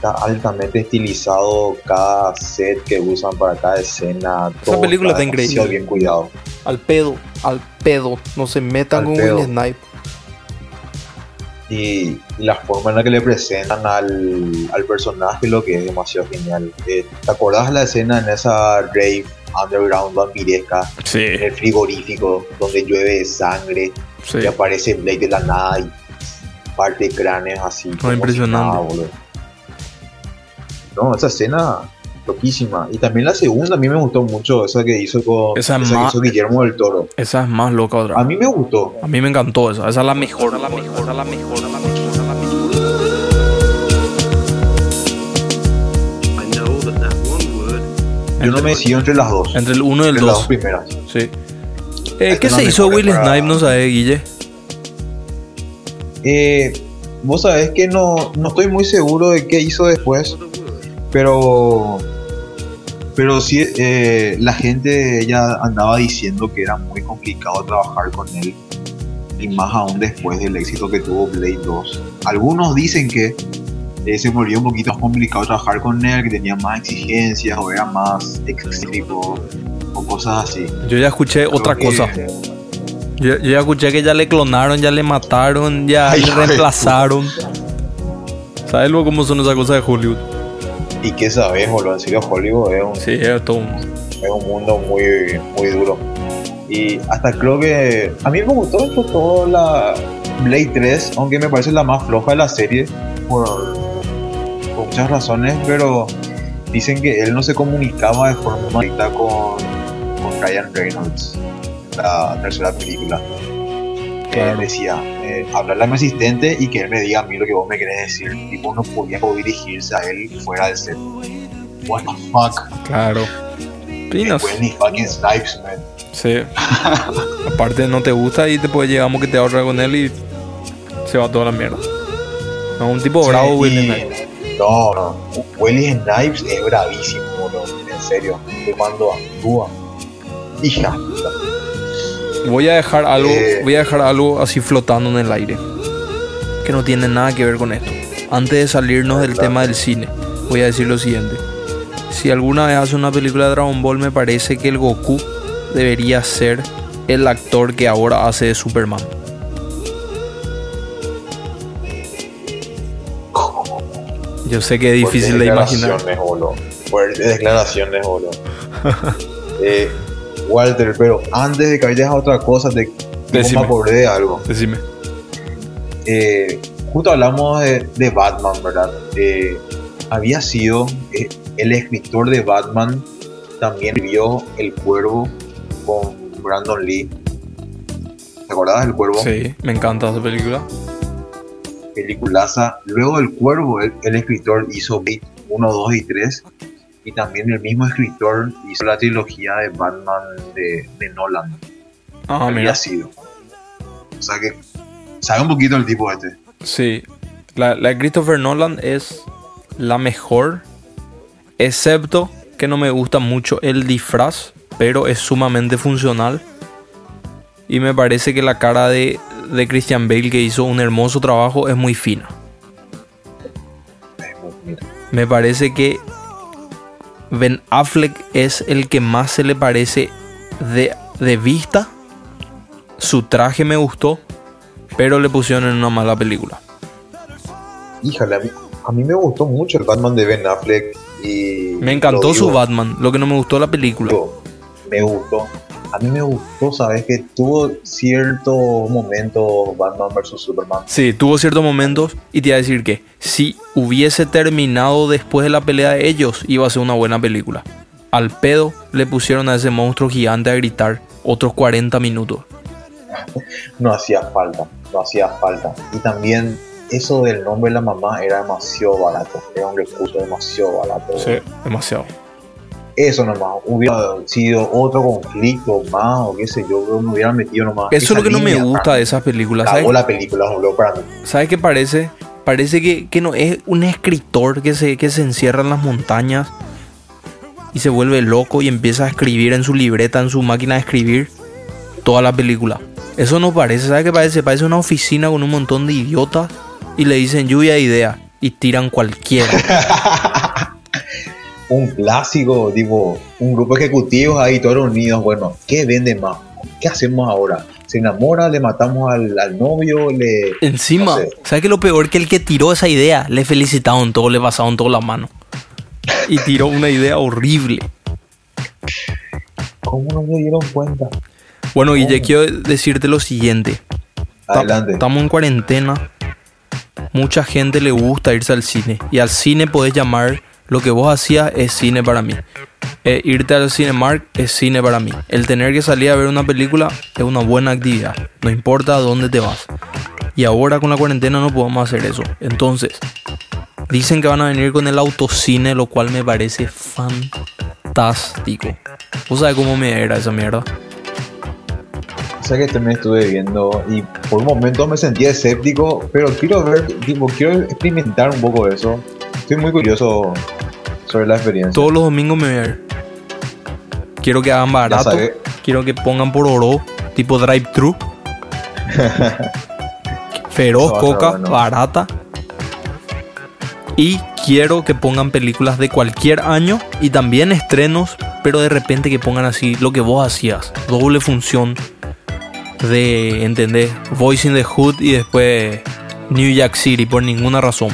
Speaker 2: está altamente estilizado cada set que usan para cada escena.
Speaker 1: Esa película está increíble.
Speaker 2: bien cuidado.
Speaker 1: Al pedo, al pedo. No se metan con Will Snipe.
Speaker 2: Y, la forma en la que le presentan al, al personaje lo que es demasiado genial. Eh, ¿Te acordás de la escena en esa rave underground vampiresca?
Speaker 1: Sí.
Speaker 2: En el frigorífico, donde llueve sangre. Y aparece Blade de la nada y parte cráneos así.
Speaker 1: Oh, impresionante.
Speaker 2: No, esa escena loquísima. Y también la segunda a mí me gustó mucho, esa que hizo con
Speaker 1: esa,
Speaker 2: Guillermo del Toro.
Speaker 1: Esa es más loca otra.
Speaker 2: A mí me gustó.
Speaker 1: A mí me encantó esa. Esa es la mejor, la mejor, la mejor, la mejor, la mejor.
Speaker 2: Yo no me decido entre las dos.
Speaker 1: Entre el uno y el dos.
Speaker 2: Las dos primeras.
Speaker 1: Sí. Eh, ¿Qué se hizo Will Snipe? No sabe, Guille.
Speaker 2: Eh, vos sabés que no, no estoy muy seguro de qué hizo después. Pero, pero sí, eh, la gente ya andaba diciendo que era muy complicado trabajar con él. Y más aún después del éxito que tuvo Blade 2. Algunos dicen que eh, se volvió un poquito más complicado trabajar con él, que tenía más exigencias o era más excéntrico o cosas así.
Speaker 1: Yo ya escuché otra cosa. Yo, ya escuché que ya le clonaron, ya le mataron, ya le reemplazaron. ¿Sabes luego cómo son esas cosas de Hollywood?
Speaker 2: Y qué sabes, boludo. En serio, Hollywood es un,
Speaker 1: sí, es, todo un...
Speaker 2: es un mundo muy, muy duro. Y hasta creo que a mí me gustó todo la Blade 3, aunque me parece la más floja de la serie por, por muchas razones, pero dicen que él no se comunicaba de forma directa con, con Ryan Reynolds, la tercera película. Que decía, eh, hablarle a mi asistente y que él me diga a mí lo que vos me querés decir. Y vos no podías dirigirse a él fuera del set. What the fuck.
Speaker 1: Claro.
Speaker 2: Pinos. ni fucking Snipes, man.
Speaker 1: Sí. Aparte no te gusta y te puede llegar que te ahorra con él y se va toda la mierda. No, un tipo bravo, Willy Snipes.
Speaker 2: No, no. Willy Snipes es bravísimo, En serio. Cuando actúa. Hija.
Speaker 1: Voy a dejar algo, eh. voy a dejar algo así flotando en el aire. Que no tiene nada que ver con esto. Antes de salirnos del tema del cine, voy a decir lo siguiente. Si alguna vez hace una película de Dragon Ball, me parece que el Goku debería ser el actor que ahora hace de Superman. Yo sé que es difícil de imaginar.
Speaker 2: Fuertes declaraciones, boludo. eh, Walter, pero antes de que vayas a otra cosa, te, me acordé de algo.
Speaker 1: Decime.
Speaker 2: Eh, justo hablamos de, Batman, ¿verdad? Eh, había sido eh, el escritor de Batman, también vio El Cuervo con Brandon Lee. ¿Te acordabas del Cuervo?
Speaker 1: Sí, me encanta esa película.
Speaker 2: Peliculaza. Luego del Cuervo, el, el escritor hizo Beat 1, 2 y 3 y también el mismo escritor hizo la trilogía de Batman de, Nolan.
Speaker 1: Ah,
Speaker 2: había sido. O sea que sabe un poquito el tipo este.
Speaker 1: Sí, la, la de Christopher Nolan es la mejor, excepto que no me gusta mucho el disfraz, pero es sumamente funcional. Y me parece que la cara de, de Christian Bale, que hizo un hermoso trabajo, es muy fina. Me parece que Ben Affleck es el que más se le parece de, de vista. Su traje me gustó, pero le pusieron en una mala película.
Speaker 2: Híjole, a mí, me gustó mucho el Batman de Ben Affleck. Y
Speaker 1: Me encantó su Batman, lo que no me gustó la película.
Speaker 2: Me gustó. A mí me gustó, ¿sabes? Que tuvo ciertos momentos Batman vs Superman.
Speaker 1: Sí, tuvo ciertos momentos y te iba a decir que si hubiese terminado después de la pelea de ellos, iba a ser una buena película. Al pedo le pusieron a ese monstruo gigante a gritar otros 40 minutos.
Speaker 2: No hacía falta, no hacía falta. Y también eso del nombre de la mamá era demasiado barato. Era un recurso demasiado barato.
Speaker 1: demasiado.
Speaker 2: Eso nomás, hubiera sido otro conflicto más o qué sé yo, me hubieran metido nomás.
Speaker 1: Eso es lo que no me gusta de esas películas. ¿sabes?
Speaker 2: Cagó la película, boludo, para mí.
Speaker 1: ¿Sabes qué parece? Parece que, que no es un escritor que se, que se encierra en las montañas y se vuelve loco y empieza a escribir en su libreta, en su máquina de escribir, toda la película. Eso no parece, ¿sabes qué parece? Parece una oficina con un montón de idiotas y le dicen lluvia de ideas y tiran cualquiera.
Speaker 2: un clásico, tipo, un grupo de ejecutivos ahí todos reunidos, bueno, ¿qué vende más? ¿Qué hacemos ahora? ¿Se enamora? ¿Le matamos al, al novio? ¿Le...?
Speaker 1: Encima,
Speaker 2: no sé.
Speaker 1: ¿sabes qué lo peor? Que el que tiró esa idea le felicitaron todo, le pasaron toda la mano. Y tiró una idea horrible.
Speaker 2: ¿Cómo no se dieron cuenta?
Speaker 1: Bueno, Guille, quiero decirte lo siguiente.
Speaker 2: Adelante.
Speaker 1: Estamos en cuarentena. Mucha gente le gusta irse al cine. Y al cine podés llamar lo que vos hacías es cine para mí. Eh, irte al Cinemark es cine para mí. El tener que salir a ver una película es una buena actividad. No importa a dónde te vas. Y ahora con la cuarentena no podemos hacer eso. Entonces, dicen que van a venir con el autocine, lo cual me parece fantástico. ¿Vos sabés cómo me era esa mierda?
Speaker 2: O sea que también estuve viendo y por un momento me sentí escéptico, pero quiero ver, tipo, quiero experimentar un poco eso. Estoy muy curioso sobre la experiencia.
Speaker 1: Todos los domingos me voy a ir. Quiero que hagan barato. Quiero que pongan por oro, tipo drive-thru. Feroz, coca,
Speaker 2: bueno.
Speaker 1: barata. Y quiero que pongan películas de cualquier año y también estrenos, pero de repente que pongan así lo que vos hacías. Doble función de, ¿entendés? Voice in the Hood y después New Jack City por ninguna razón.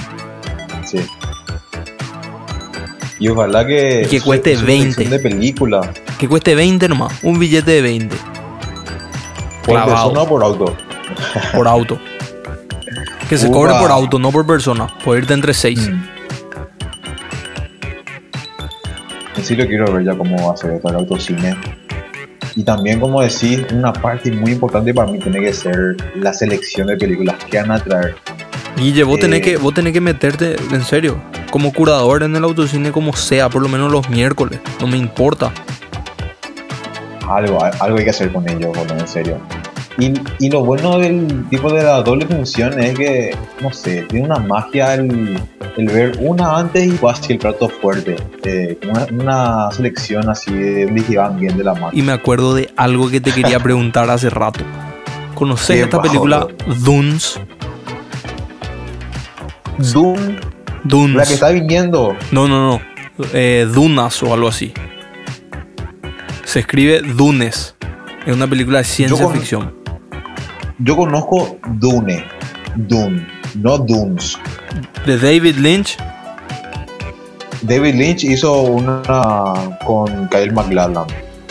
Speaker 2: Y ojalá que.
Speaker 1: Y que
Speaker 2: su-
Speaker 1: cueste
Speaker 2: su
Speaker 1: 20.
Speaker 2: sección de película.
Speaker 1: Que cueste 20 nomás, un billete de 20
Speaker 2: Por
Speaker 1: Clavado.
Speaker 2: persona o por auto.
Speaker 1: por auto. Que se
Speaker 2: Upa.
Speaker 1: cobre por auto, no por persona. Por irte entre 6.
Speaker 2: Mm. En serio quiero ver ya cómo va a ser esto el autocine. Y también, como decís, una parte muy importante para mí tiene que ser la selección de películas que van a traer.
Speaker 1: Guille, vos tenés,
Speaker 2: Eh.
Speaker 1: que, vos tenés que meterte, en serio, como curador en el autocine como sea, por lo menos los miércoles. No me importa.
Speaker 2: Algo, algo hay que hacer con ellos, boludo, en serio. Y, y lo bueno del tipo de la doble función es que, no sé, tiene una magia el, el ver una antes y así el plato fuerte. Eh, una, una selección así de un bien de la mano.
Speaker 1: Y me acuerdo de algo que te quería preguntar hace rato. ¿Conoces
Speaker 2: ¿Qué
Speaker 1: esta película Dunes? Dunes.
Speaker 2: la que está viniendo.
Speaker 1: No, no, no. Eh, Dunas o algo así. Se escribe Dunes. Es una película de ciencia ficción.
Speaker 2: Yo conozco Dune. Dune, no Dunes.
Speaker 1: De David Lynch.
Speaker 2: David Lynch hizo una con Kyle MacLachlan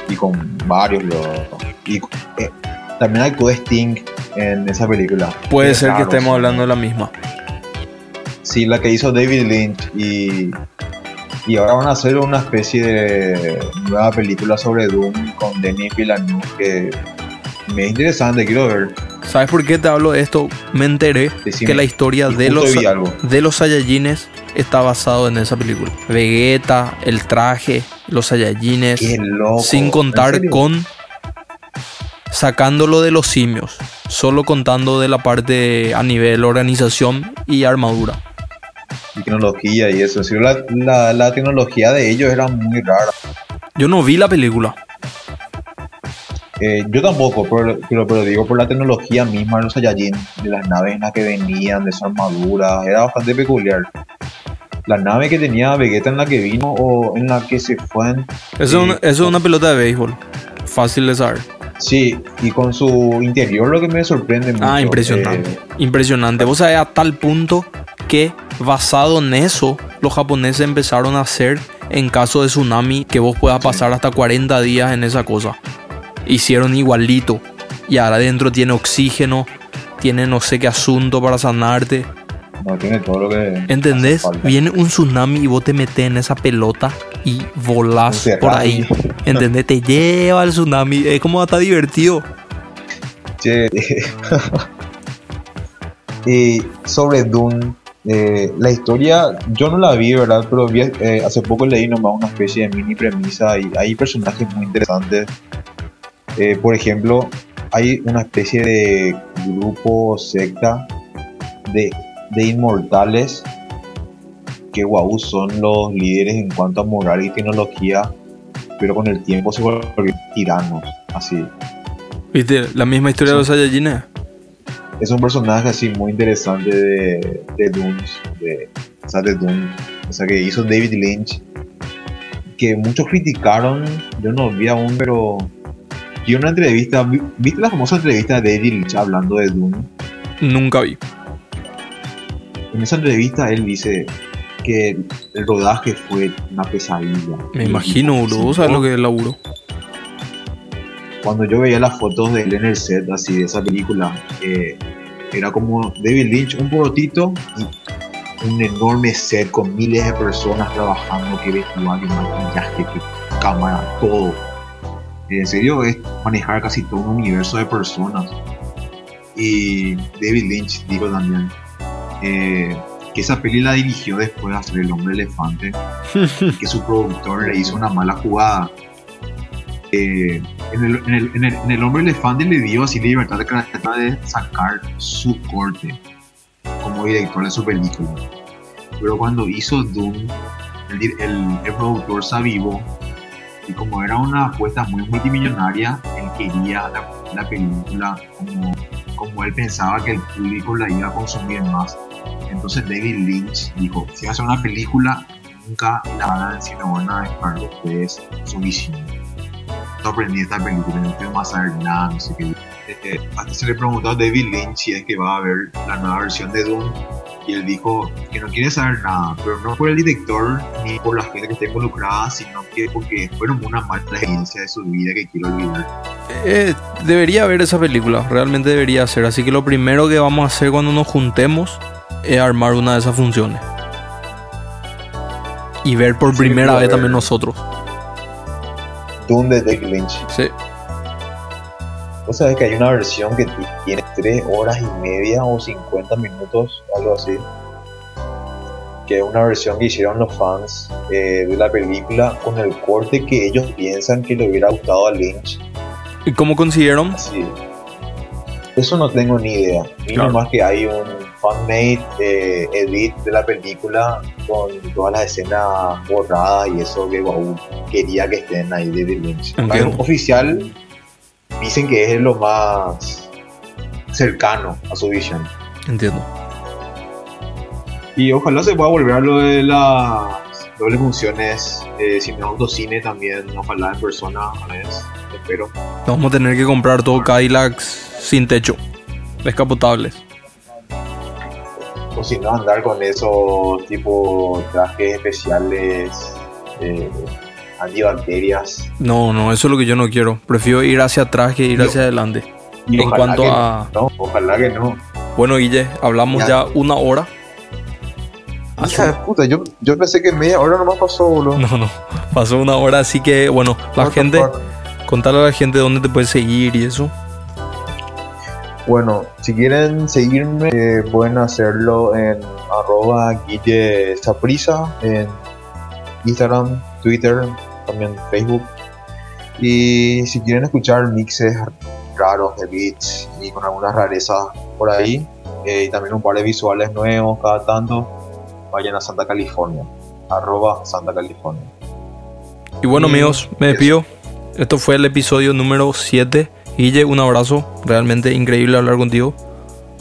Speaker 2: y con varios. lo- y eh, también actuó Sting en esa película.
Speaker 1: Puede ser que estemos hablando de la misma.
Speaker 2: Sí, la que hizo David Lynch y, y ahora van a hacer una especie de nueva película sobre Doom con Denis Villeneuve que me es interesante, quiero ver.
Speaker 1: ¿Sabes por qué te hablo de esto? Me enteré
Speaker 2: Decime.
Speaker 1: que la historia de los, de los Saiyajines está basado en esa película. Vegeta, el traje, los Saiyajines,
Speaker 2: loco.
Speaker 1: sin
Speaker 2: ¿En
Speaker 1: contar con sacándolo de los simios, solo contando de la parte a nivel organización y armadura.
Speaker 2: Y tecnología y eso. La, la, la tecnología de ellos era muy rara.
Speaker 1: Yo no vi la película.
Speaker 2: Eh, yo tampoco, pero, pero, pero digo por la tecnología misma de los Saiyajin, de las naves en las que venían, de su armadura, era bastante peculiar. La nave que tenía Vegeta en la que vino o en la que se fue en-
Speaker 1: Eso, una, eso es una pelota de béisbol. Fácil de saber.
Speaker 2: Sí, y con su interior lo que me sorprende mucho.
Speaker 1: Ah, impresionante.
Speaker 2: eh,
Speaker 1: Impresionante. Vos sabés a tal punto que basado en eso, los japoneses empezaron a hacer en caso de tsunami que vos puedas pasar hasta 40 días en esa cosa. Hicieron igualito. Y ahora adentro tiene oxígeno, tiene no sé qué asunto para sanarte.
Speaker 2: No tiene todo lo que.
Speaker 1: ¿Entendés? Viene un tsunami y vos te metes en esa pelota y volás por ahí. ¿Entendés? Te lleva el tsunami. Es como hasta divertido.
Speaker 2: Che, y sobre Dune, eh, la historia, yo no la vi, ¿verdad? Pero vi, eh, hace poco leí nomás una especie de mini premisa y hay personajes muy interesantes. Eh, por ejemplo, hay una especie de grupo secta de, de inmortales que guau son los líderes en cuanto a moral y tecnología, pero con el tiempo se volvieron tiranos, así.
Speaker 1: ¿Viste? La misma historia de los Saiyajines.
Speaker 2: Es un personaje así muy interesante de, de de, o sea, de Dune, o sea, que hizo David Lynch, que muchos criticaron, yo no vi aún, pero vi una entrevista, vi- ¿viste la famosa entrevista de David Lynch hablando de Dune?
Speaker 1: Nunca vi.
Speaker 2: En esa entrevista él dice que el rodaje fue una pesadilla.
Speaker 1: Me imagino, boludo.
Speaker 2: "Sí,
Speaker 1: ¿Vos sabés
Speaker 2: yo-
Speaker 1: lo que es el laburo?
Speaker 2: Cuando yo veía las fotos de él en el set así de esa película, eh, era como David Lynch, un porotito y un enorme set con miles de personas trabajando, que vestuario, que maquillaje, que cámara, todo. En serio, es manejar casi todo un universo de personas. Y David Lynch dijo también eh, que esa peli la dirigió después de hacer El Hombre Elefante que su productor le hizo una mala jugada. Eh, en, el, en, el, en, el, Hombre Elefante le dio así libertad de sacar su corte como director de su película. Pero cuando hizo Doom, el, productor se avivó y como era una apuesta muy multimillonaria, él quería la, la película como, como él pensaba que el público la iba a consumir más. Entonces David Lynch dijo, si va a hacer una película, nunca la van a, si no van a dejar ustedes su visión. No aprendí esta película, no quiero más saber nada, no sé qué. Eh, hasta se le preguntó a David Lynch si es que va a ver la nueva versión de Doom y él dijo que no quiere saber nada, pero no por el director ni por la gente que está involucrada, sino que porque fueron una mala experiencia de su vida que quiero olvidar.
Speaker 1: Eh, debería ver esa película, realmente debería ser. Así que lo primero que vamos a hacer cuando nos juntemos es armar una de esas funciones. Y ver por
Speaker 2: Sí,
Speaker 1: primera vez también nosotros.
Speaker 2: Doom de Lynch.
Speaker 1: Sí.
Speaker 2: Vos sabés que hay una versión que ti- tiene 3 horas y media o 50 minutos, algo así. Que es una versión que hicieron los fans eh, de la película con el corte que ellos piensan que le hubiera gustado a Lynch.
Speaker 1: ¿Y cómo consiguieron?
Speaker 2: Así. Eso no tengo ni idea. Vi
Speaker 1: Claro.
Speaker 2: nomás que hay un fan-made eh, edit de la película con todas las escenas borradas y eso que wow, quería que estén ahí de David Lynch. Algo oficial dicen que es lo más cercano a su visión.
Speaker 1: Entiendo.
Speaker 2: Y ojalá se pueda volver a lo de las dobles funciones, eh, cine autocine también, ojalá en persona a vez, espero.
Speaker 1: Vamos a tener que comprar todo Cadillacs sin techo. Descapotables.
Speaker 2: Si no, andar con esos tipo trajes especiales eh, antibacterias.
Speaker 1: No, no, eso es lo que yo no quiero. Prefiero ir hacia atrás que ir
Speaker 2: Yo-
Speaker 1: hacia adelante.
Speaker 2: Y
Speaker 1: En cuanto
Speaker 2: que
Speaker 1: a-
Speaker 2: No, ojalá que no.
Speaker 1: Bueno, Guille, hablamos
Speaker 2: Ya.
Speaker 1: ya una hora.
Speaker 2: Hija de puta, yo, yo pensé que media hora nomás pasó, boludo.
Speaker 1: No, no. Pasó una hora, así que, bueno, la gente, contarle a la gente dónde te puedes seguir y eso.
Speaker 2: Bueno, si quieren seguirme, eh, pueden hacerlo en arroba Guille Saprisa, en Instagram, Twitter, también Facebook. Y si quieren escuchar mixes raros de beats y con algunas rarezas por ahí, eh, y también un par de visuales nuevos cada tanto, vayan a Santa California, arroba Santa California.
Speaker 1: Y bueno,
Speaker 2: Y
Speaker 1: amigos, me despido. Esto fue el episodio número 7. Guille, un abrazo. Realmente increíble hablar contigo.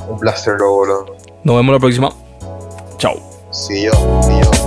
Speaker 2: Un placer, boludo.
Speaker 1: Nos vemos la próxima. Chao.
Speaker 2: See you, see you.